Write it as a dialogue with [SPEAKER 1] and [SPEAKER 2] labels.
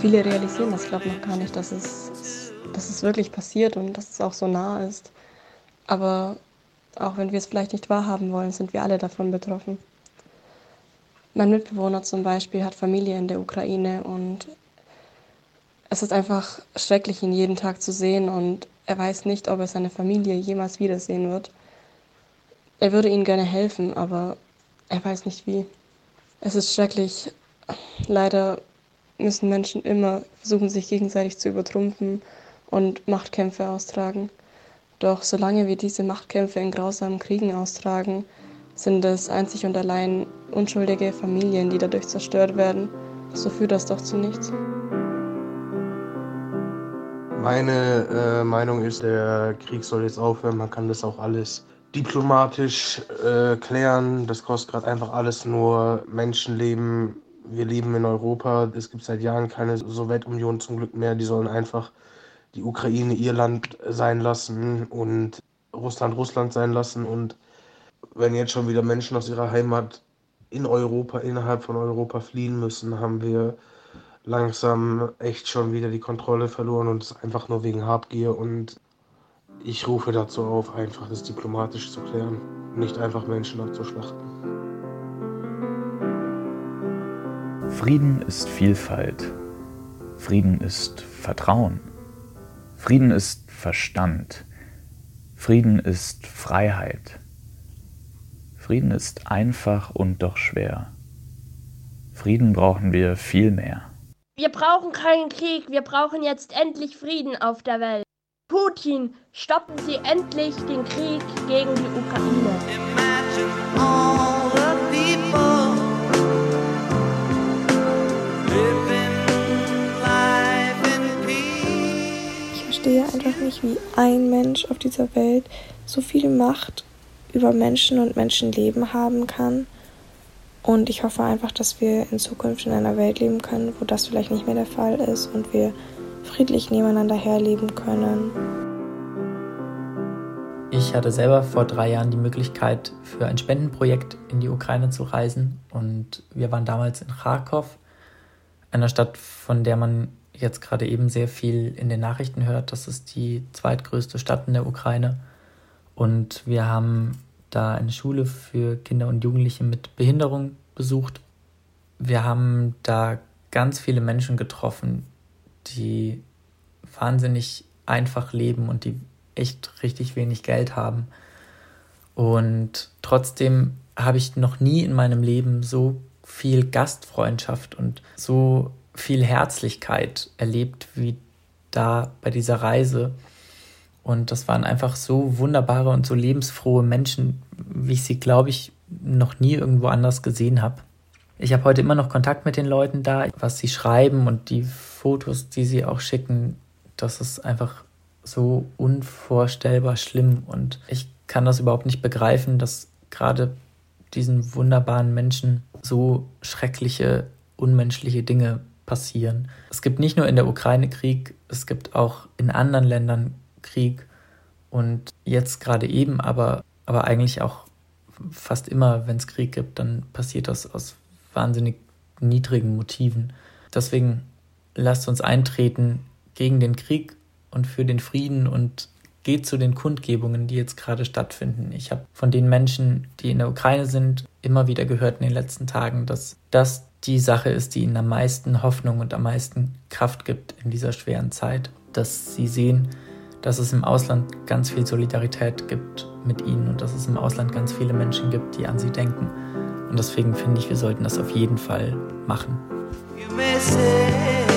[SPEAKER 1] viele realisieren das, glaube ich, noch gar nicht, dass es, dass es wirklich passiert und dass es auch so nah ist. Aber auch wenn wir es vielleicht nicht wahrhaben wollen, sind wir alle davon betroffen. Mein Mitbewohner zum Beispiel hat Familie in der Ukraine und es ist einfach schrecklich, ihn jeden Tag zu sehen und er weiß nicht, ob er seine Familie jemals wiedersehen wird. Er würde ihnen gerne helfen, aber er weiß nicht wie. Es ist schrecklich. Leider müssen Menschen immer versuchen, sich gegenseitig zu übertrumpfen und Machtkämpfe austragen. Doch solange wir diese Machtkämpfe in grausamen Kriegen austragen, sind es einzig und allein unschuldige Familien, die dadurch zerstört werden. So führt das doch zu nichts.
[SPEAKER 2] Meine äh, Meinung ist, der Krieg soll jetzt aufhören. Man kann das auch alles diplomatisch äh, klären. Das kostet gerade einfach alles nur Menschenleben. Wir leben in Europa. Es gibt seit Jahren keine Sowjetunion zum Glück mehr. Die sollen einfach die Ukraine ihr Land sein lassen und Russland Russland sein lassen. Und wenn jetzt schon wieder Menschen aus ihrer Heimat in Europa, innerhalb von Europa fliehen müssen, haben wir langsam echt schon wieder die Kontrolle verloren und es einfach nur wegen Habgier und ich rufe dazu auf, einfach das diplomatisch zu klären, nicht einfach Menschen abzuschlachten.
[SPEAKER 3] Frieden ist Vielfalt. Frieden ist Vertrauen. Frieden ist Verstand. Frieden ist Freiheit. Frieden ist einfach und doch schwer. Frieden brauchen wir viel mehr.
[SPEAKER 4] Wir brauchen keinen Krieg, wir brauchen jetzt endlich Frieden auf der Welt. Putin, stoppen Sie endlich den Krieg gegen die Ukraine.
[SPEAKER 5] Verstehe einfach nicht, wie ein Mensch auf dieser Welt so viel Macht über Menschen und Menschenleben haben kann. Und ich hoffe einfach, dass wir in Zukunft in einer Welt leben können, wo das vielleicht nicht mehr der Fall ist und wir friedlich nebeneinander herleben können.
[SPEAKER 6] Ich hatte selber vor drei Jahren die Möglichkeit, für ein Spendenprojekt in die Ukraine zu reisen. Und wir waren damals in Kharkov, einer Stadt, von der man jetzt gerade eben sehr viel in den Nachrichten hört. Das ist die zweitgrößte Stadt in der Ukraine. Und wir haben da eine Schule für Kinder und Jugendliche mit Behinderung besucht. Wir haben da ganz viele Menschen getroffen, die wahnsinnig einfach leben und die echt richtig wenig Geld haben. Und trotzdem habe ich noch nie in meinem Leben so viel Gastfreundschaft und so viel Herzlichkeit erlebt wie da bei dieser Reise. Und das waren einfach so wunderbare und so lebensfrohe Menschen, wie ich sie, glaube ich, noch nie irgendwo anders gesehen habe. Ich habe heute immer noch Kontakt mit den Leuten da, was sie schreiben und die Fotos, die sie auch schicken, das ist einfach so unvorstellbar schlimm und ich kann das überhaupt nicht begreifen, dass gerade diesen wunderbaren Menschen so schreckliche, unmenschliche Dinge passieren. Es gibt nicht nur in der Ukraine Krieg, es gibt auch in anderen Ländern Krieg und jetzt gerade eben, aber, aber eigentlich auch fast immer, wenn es Krieg gibt, dann passiert das aus wahnsinnig niedrigen Motiven. Deswegen lasst uns eintreten gegen den Krieg und für den Frieden und geht zu den Kundgebungen, die jetzt gerade stattfinden. Ich habe von den Menschen, die in der Ukraine sind, immer wieder gehört in den letzten Tagen, dass das die Sache ist, die ihnen am meisten Hoffnung und am meisten Kraft gibt in dieser schweren Zeit. Dass sie sehen, dass es im Ausland ganz viel Solidarität gibt mit ihnen und dass es im Ausland ganz viele Menschen gibt, die an sie denken. Und deswegen finde ich, wir sollten das auf jeden Fall machen. You may say